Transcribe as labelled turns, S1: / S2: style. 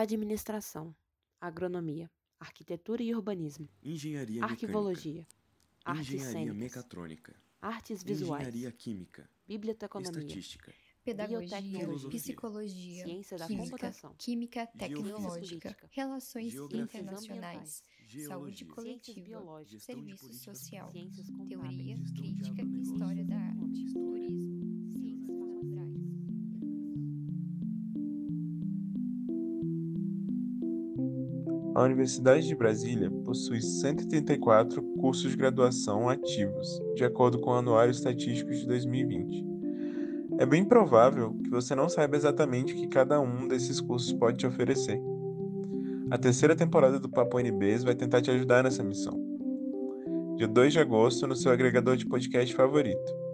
S1: administração, agronomia, arquitetura e urbanismo,
S2: engenharia
S1: arquivologia,
S2: mecânica,
S1: artes
S2: engenharia
S1: cênicas,
S2: mecatrônica,
S1: artes visuais,
S2: engenharia química,
S1: biblioteconomia,
S2: estatística,
S3: Pedagogia, psicologia,
S1: ciência da
S3: química,
S1: computação,
S3: química tecnológica, relações internacionais, saúde coletiva, serviço social, teoria, crítica, história
S4: A Universidade de Brasília possui 134 cursos de graduação ativos, de acordo com o Anuário Estatístico de 2020. É bem provável que você não saiba exatamente o que cada um desses cursos pode te oferecer. A terceira temporada do Papo NBs vai tentar te ajudar nessa missão. Dia 2 de agosto, no seu agregador de podcast favorito.